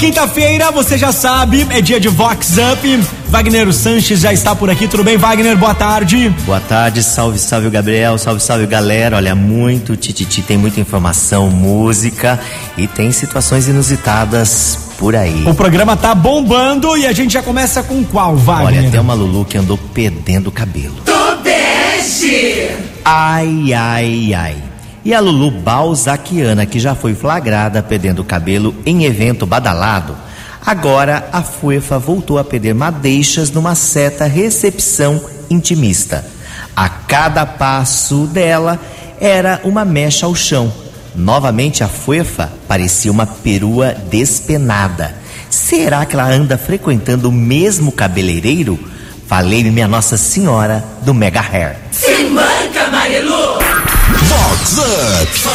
quinta-feira, você já sabe, é dia de Vox Up. Wagner Sanches já está por aqui. Tudo bem, Wagner? Boa tarde. Boa tarde, salve, salve Gabriel, salve, salve galera. Olha, muito tititi, tem muita informação, música e tem situações inusitadas por aí. O programa tá bombando e a gente já começa com qual, Wagner? Olha, tem uma Lulu que andou perdendo o cabelo. Tobeste! Ai, ai, ai. E a Lulu Balzaquiana, que já foi flagrada perdendo cabelo em evento badalado, agora a FUEFA voltou a perder madeixas numa certa recepção intimista. A cada passo dela era uma mecha ao chão. Novamente a FUEFA parecia uma perua despenada. Será que ela anda frequentando o mesmo cabeleireiro? Falei-me minha Nossa Senhora do Mega Hair. Marilu! Vox Up.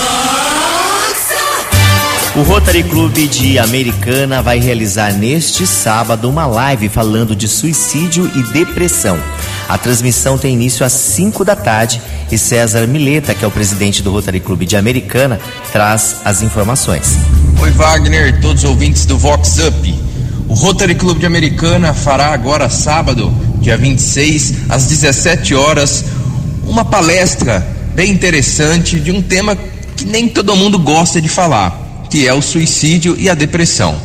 O Rotary Clube de Americana vai realizar neste sábado uma live falando de suicídio e depressão. A transmissão tem início às 5 da tarde e César Mileta, que é o presidente do Rotary Clube de Americana, traz as informações. Oi, Wagner, todos os ouvintes do Vox Up. O Rotary Clube de Americana fará agora sábado, dia 26, às 17 horas, uma palestra bem interessante de um tema que nem todo mundo gosta de falar, que é o suicídio e a depressão.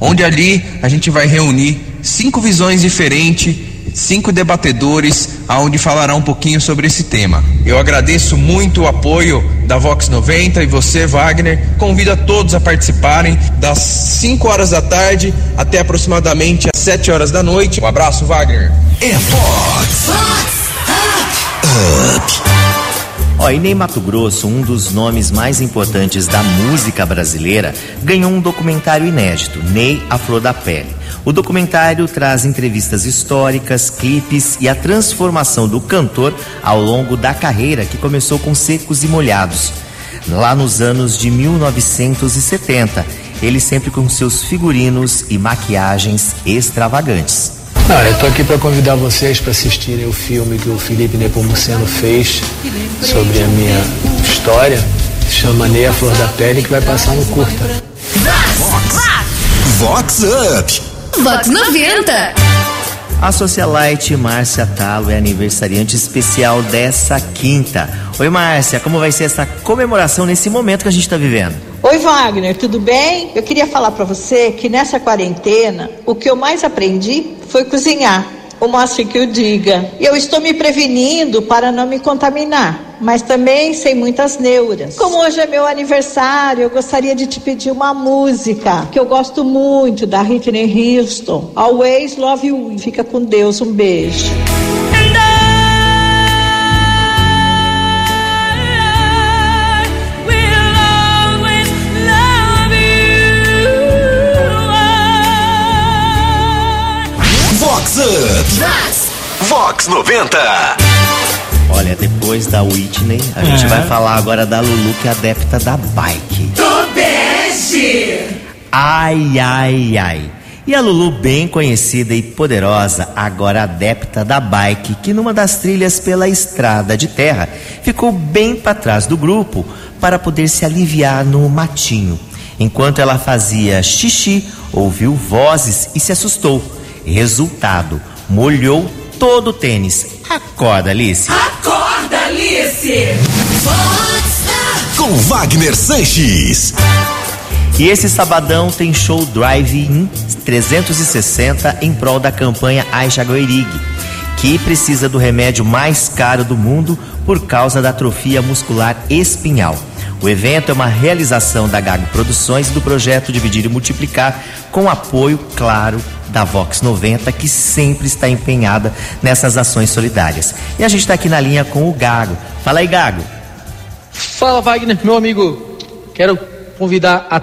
Onde ali a gente vai reunir cinco visões diferentes, cinco debatedores, aonde falará um pouquinho sobre esse tema. Eu agradeço muito o apoio da Vox 90 e você, Wagner. Convido a todos a participarem das 5 horas da tarde até aproximadamente às 7 horas da noite. Um abraço, Wagner. É Vox Up. Ó, e Ney Mato Grosso, um dos nomes mais importantes da música brasileira, ganhou um documentário inédito, Ney A Flor da Pele. O documentário traz entrevistas históricas, clipes e a transformação do cantor ao longo da carreira que começou com Secos e Molhados. Lá nos anos de 1970, ele sempre com seus figurinos e maquiagens extravagantes. Não, eu tô aqui para convidar vocês para assistirem o filme que o Felipe Nepomuceno fez sobre a minha história. Se chama Ney a Flor da Pele, que vai passar no curta. Vox Up. Vox 90. A socialite Márcia Talo é aniversariante especial dessa quinta. Oi, Márcia, como vai ser essa comemoração nesse momento que a gente está vivendo? Oi, Wagner, tudo bem? Eu queria falar para você que nessa quarentena, o que eu mais aprendi foi cozinhar. O máximo que eu diga. E eu estou me prevenindo para não me contaminar, mas também sem muitas neuras. Como hoje é meu aniversário, eu gostaria de te pedir uma música que eu gosto muito da Whitney Houston. Always Love You. Fica com Deus, um beijo. Vox Up. Vox 90. Olha, depois da Whitney, a gente É. vai falar agora da Lulu, que é adepta da bike. Tobeste! Ai, ai, ai. E a Lulu, bem conhecida e poderosa, agora adepta da bike, que numa das trilhas pela estrada de terra ficou bem para trás do grupo para poder se aliviar no matinho. Enquanto ela fazia xixi, ouviu vozes e se assustou. Resultado: molhou todo o tênis. Acorda, Alice. Acorda, Alice! Com Wagner Sanches. E esse sabadão tem show Drive-In 360 em prol da campanha Aisha Goirig, que precisa do remédio mais caro do mundo por causa da atrofia muscular espinhal. O evento é uma realização da Gago Produções e do projeto Dividir e Multiplicar, com apoio, claro, da Vox 90, que sempre está empenhada nessas ações solidárias. E a gente está aqui na linha com o Gago. Fala aí, Gago. Fala Wagner, meu amigo. Quero convidar a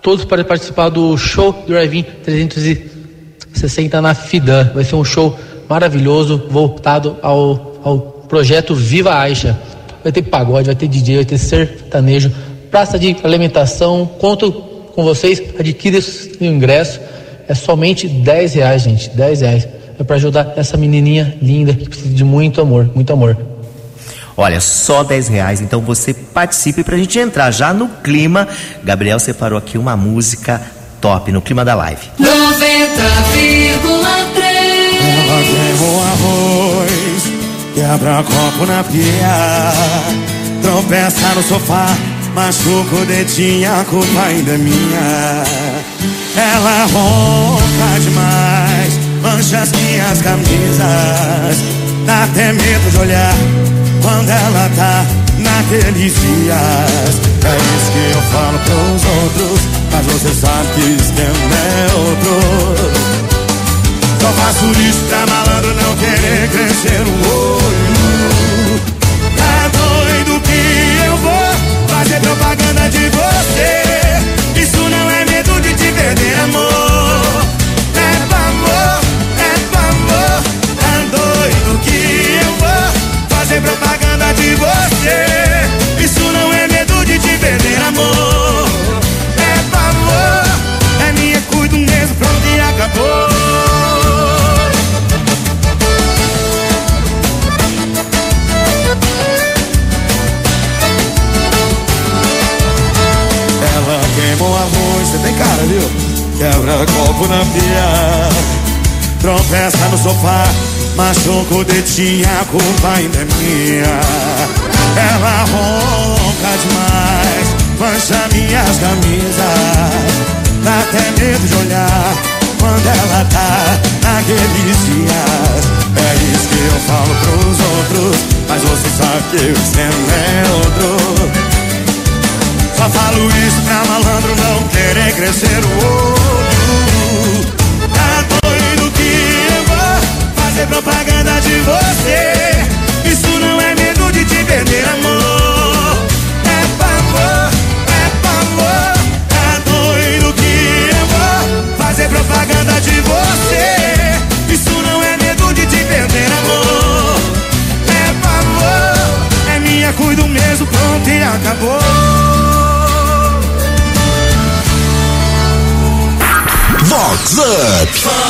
todos para participar do show Drive-In 360 na Fidan. Vai ser um show maravilhoso voltado ao, ao projeto Viva Aixa. Vai ter pagode, vai ter DJ, vai ter sertanejo, praça de alimentação. Conto com vocês, adquira o ingresso. É somente 10 reais, gente. 10 reais. É para ajudar essa menininha linda que precisa de muito amor, muito amor. Olha, só 10 reais, então você participe pra gente entrar já no clima. Gabriel separou aqui uma música top no clima da live. 90,3 Ela queimou arroz, quebra copo na pia, tropeça no sofá, machuca o dedinho, a culpa ainda é minha. Ela ronca demais, mancha as minhas camisas, dá até medo de olhar quando ela tá naqueles dias. Tropeça no sofá Machuca o dedinho, a culpa ainda é minha. Ela ronca demais Mancha minhas camisas. Dá até medo de olhar Quando ela tá naqueles dias É isso que eu falo pros outros Mas você sabe que o esquema é outro. Só falo isso pra malandro não querer crescer o acabou. Vox Up.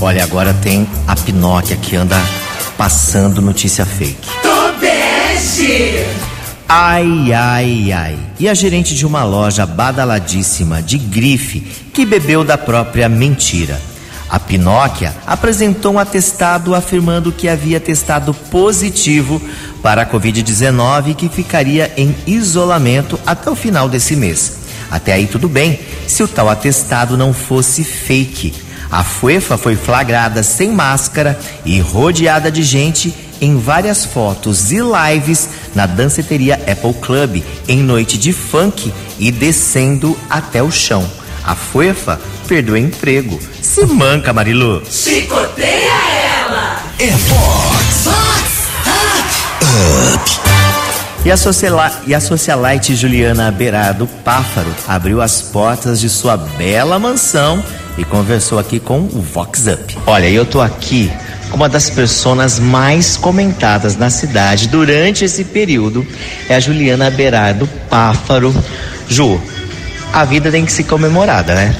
Olha, agora tem a Pinóquia que anda passando notícia fake. Tobeste. Ai, ai, ai. E a gerente de uma loja badaladíssima de grife que bebeu da própria mentira. A Pinóquia apresentou um atestado afirmando que havia testado positivo para a Covid-19 e que ficaria em isolamento até o final desse mês. Até aí tudo bem, se o tal atestado não fosse fake. A Fuefa foi flagrada sem máscara e rodeada de gente em várias fotos e lives na danceteria Apple Club em noite de funk e descendo até o chão. A Fuefa perdeu emprego. Se manca, Marilu. Chicoteia ela. É Vox Up. E a, e a socialite Juliana Beirado Páfaro abriu as portas de sua bela mansão e conversou aqui com o Vox Up. Olha, eu tô aqui com uma das personas mais comentadas na cidade durante esse período. É a Juliana Beirado Páfaro. Ju, a vida tem que ser comemorada, né?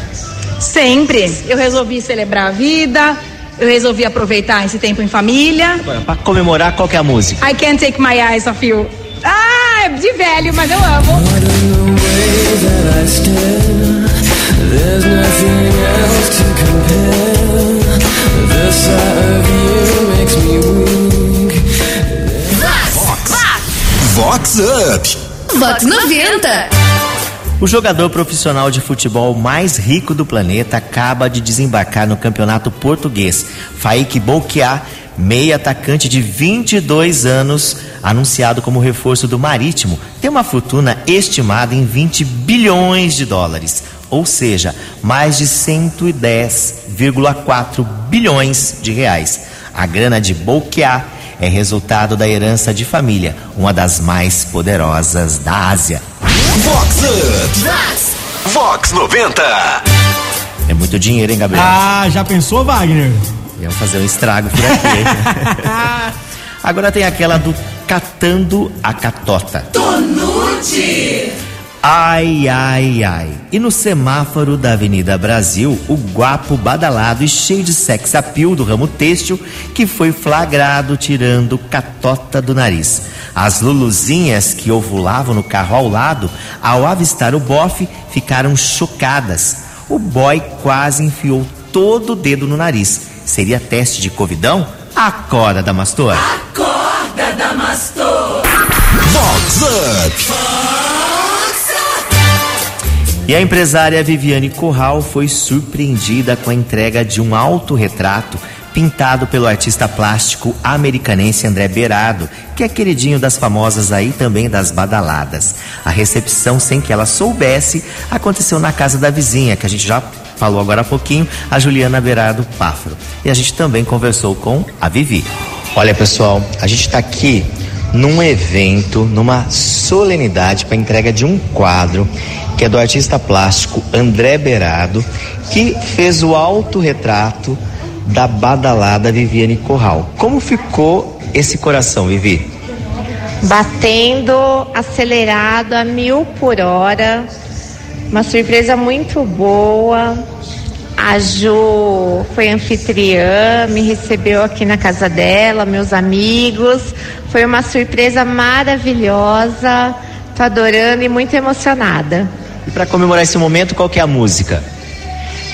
Sempre. Eu resolvi celebrar a vida, eu resolvi aproveitar esse tempo em família. Pra comemorar, qual que é a música? I can't take my eyes off you. Ah, é de velho, mas eu amo. Vox Up. Vox 90. O jogador profissional de futebol mais rico do planeta acaba de desembarcar no campeonato português. Faik Bouquiat, meia atacante de 22 anos, anunciado como reforço do Marítimo, tem uma fortuna estimada em 20 bilhões de dólares, ou seja, mais de 110,4 bilhões de reais. A grana de Bouquiat é resultado da herança de família, uma das mais poderosas da Ásia. Vox Up. Vox 90. É muito dinheiro, hein, Gabriel? Ah, já pensou, Wagner? Iam fazer um estrago por aqui. Agora tem aquela do catando a catota. Tonute. Ai, ai, ai. E no semáforo da Avenida Brasil, o guapo badalado e cheio de sex appeal do ramo têxtil que foi flagrado tirando catota do nariz. As luluzinhas que ovulavam no carro ao lado, ao avistar o bofe, ficaram chocadas. O boy quase enfiou todo o dedo no nariz. Seria teste de covidão? Acorda, Damastor. Acorda, Damastor. Vox Up. E a empresária Viviane Corral foi surpreendida com a entrega de um autorretrato pintado pelo artista plástico americanense André Berado, que é queridinho das famosas aí também das badaladas. A recepção, sem que ela soubesse, aconteceu na casa da vizinha, que a gente já falou agora há pouquinho, a Juliana Berado Páfaro. E a gente também conversou com a Vivi. Olha pessoal, a gente está aqui num evento, numa solenidade para entrega de um quadro que é do artista plástico André Berado, que fez o autorretrato da badalada Viviane Corral. Como ficou esse coração, Vivi? Batendo acelerado a mil por hora. Uma surpresa muito boa. A Ju foi anfitriã, me recebeu aqui na casa dela, meus amigos. Foi uma surpresa maravilhosa. Tô adorando e muito emocionada. E para comemorar esse momento, qual que é a música?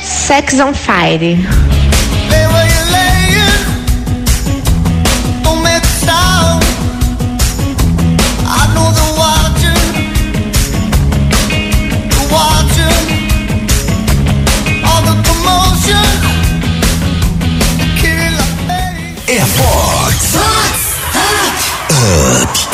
Sex on Fire. É Vox Up.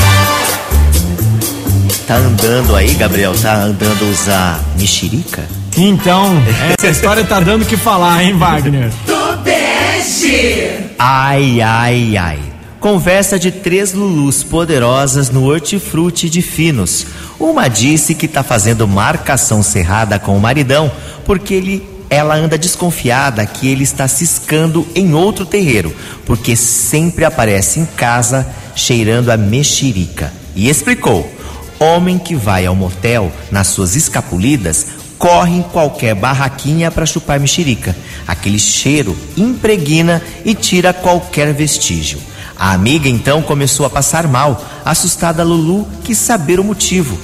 Tá andando aí, Gabriel? Tá andando usar mexerica? Então, essa história tá dando o que falar, hein, Wagner? Do bege. Ai, ai, ai. Conversa de três Lulus poderosas no hortifruti de Finos. Uma disse que tá fazendo marcação cerrada com o maridão porque ele ela anda desconfiada que ele está ciscando em outro terreiro, porque sempre aparece em casa cheirando a mexerica. E explicou: homem que vai ao motel nas suas escapulidas corre em qualquer barraquinha para chupar mexerica. Aquele cheiro impregna e tira qualquer vestígio. A amiga então começou a passar mal, assustada Lulu quis saber o motivo.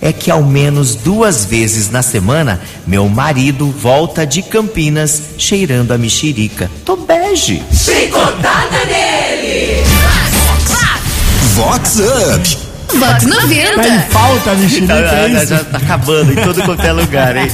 É que ao menos duas vezes na semana meu marido volta de Campinas cheirando a mexerica. Tô bege. Chicotada nele. Vox Up. Vox 90. Tá em falta a mexerica, Tá, é tá, já tá acabando em todo quanto é lugar, hein?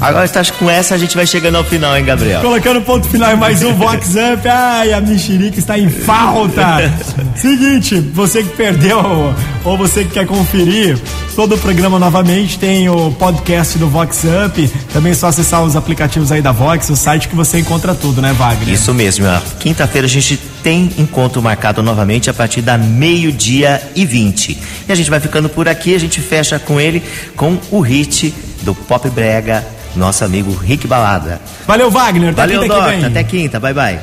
Agora tá, com essa a gente vai chegando ao final, hein, Gabriel? Colocando ponto final em mais um Vox Up. Ai, a mexerica está em falta. Seguinte, você que perdeu ou você que quer conferir todo o programa novamente, tem o podcast do Vox Up. Também é só acessar os aplicativos aí da Vox, o site que você encontra tudo, né, Wagner? Isso mesmo, quinta-feira a gente tem encontro marcado novamente a partir da meio-dia e 20. E a gente vai ficando por aqui, a gente fecha com ele com o hit do Pop Brega, nosso amigo Rick Balada. Valeu, Wagner. Até Valeu, quinta até quinta, bye bye.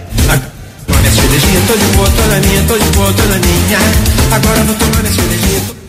Tomar minha cervejinha, tô de boa, toda minha, tô de boa, toda minha. Agora vou tomar minha cervejinha. tô-